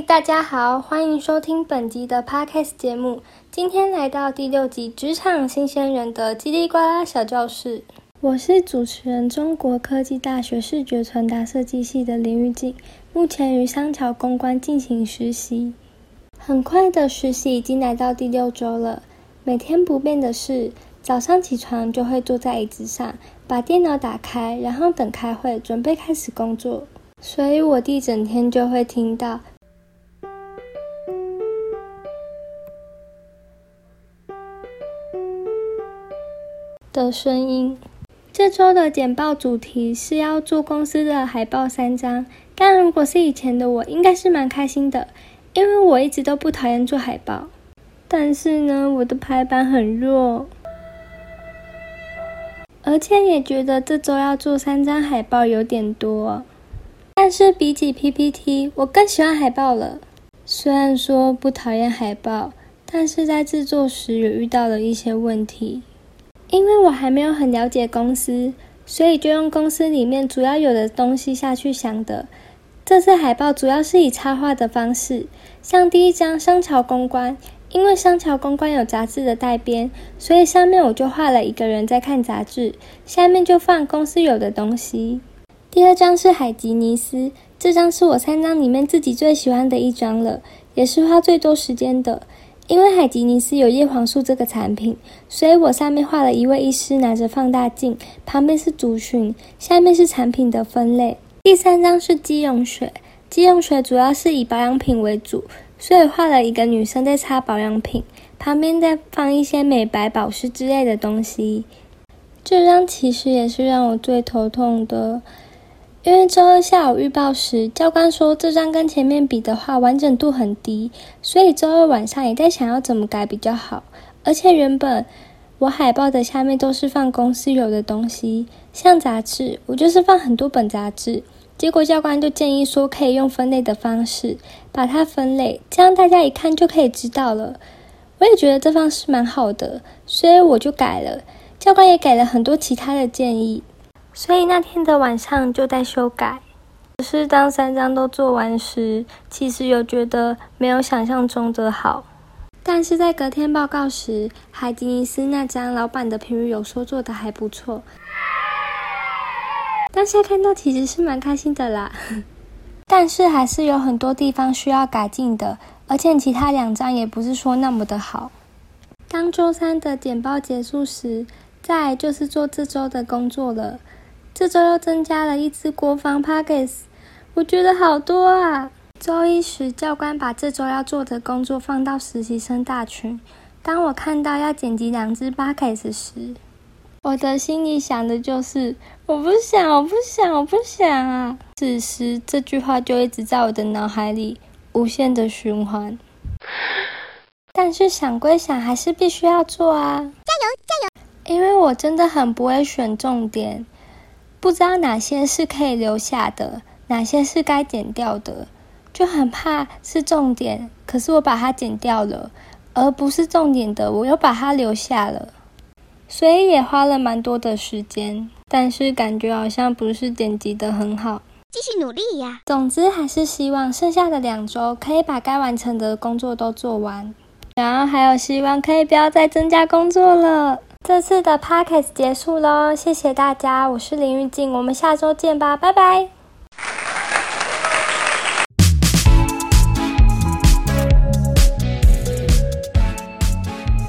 嗨，大家好，欢迎收听本集的 Podcast 节目。今天来到第六集《职场新鲜人的叽里呱啦小教室》，我是主持人，中国科技大学视觉传达设计系的林玉静，目前于商桥公关进行实习。很快的实习已经来到第六周了，每天不变的是，早上起床就会坐在椅子上，把电脑打开，然后等开会，准备开始工作。所以我一整天就会听到。的声音。这周的简报主题是要做公司的海报三张，但如果是以前的我，应该是蛮开心的，因为我一直都不讨厌做海报。但是呢，我的排版很弱，而且也觉得这周要做三张海报有点多。但是比起 PPT，我更喜欢海报了。虽然说不讨厌海报，但是在制作时有遇到了一些问题。因为我还没有很了解公司，所以就用公司里面主要有的东西下去想的。这次海报主要是以插画的方式，像第一张商桥公关，因为商桥公关有杂志的带编，所以上面我就画了一个人在看杂志，下面就放公司有的东西。第二张是海吉尼斯，这张是我三张里面自己最喜欢的一张了，也是花最多时间的。因为海吉尼斯有叶黄素这个产品，所以我上面画了一位医师拿着放大镜，旁边是族群，下面是产品的分类。第三张是肌用水，肌用水主要是以保养品为主，所以画了一个女生在擦保养品，旁边再放一些美白保湿之类的东西。这张其实也是让我最头痛的。因为周二下午预报时，教官说这张跟前面比的话完整度很低，所以周二晚上也在想要怎么改比较好。而且原本我海报的下面都是放公司有的东西，像杂志，我就是放很多本杂志。结果教官就建议说可以用分类的方式把它分类，这样大家一看就可以知道了。我也觉得这方式蛮好的，所以我就改了。教官也给了很多其他的建议。所以那天的晚上就在修改，可是当三张都做完时，其实有觉得没有想象中的好。但是在隔天报告时，海吉尼斯那张老板的评语有说做的还不错，当下看到其实是蛮开心的啦。但是还是有很多地方需要改进的，而且其他两张也不是说那么的好。当周三的简报结束时，再就是做这周的工作了。这周又增加了一支国防 p a c k e s 我觉得好多啊！周一时，教官把这周要做的工作放到实习生大群。当我看到要剪辑两支 p a c k e s 时，我的心里想的就是我不想，我不想，我不想啊！此时这句话就一直在我的脑海里无限的循环。但是想归想，还是必须要做啊！加油，加油！因为我真的很不会选重点。不知道哪些是可以留下的，哪些是该剪掉的，就很怕是重点，可是我把它剪掉了，而不是重点的，我又把它留下了，所以也花了蛮多的时间，但是感觉好像不是剪辑的很好，继续努力呀。总之还是希望剩下的两周可以把该完成的工作都做完，然后还有希望可以不要再增加工作了。这次的 podcast 结束喽，谢谢大家，我是林玉静，我们下周见吧，拜拜。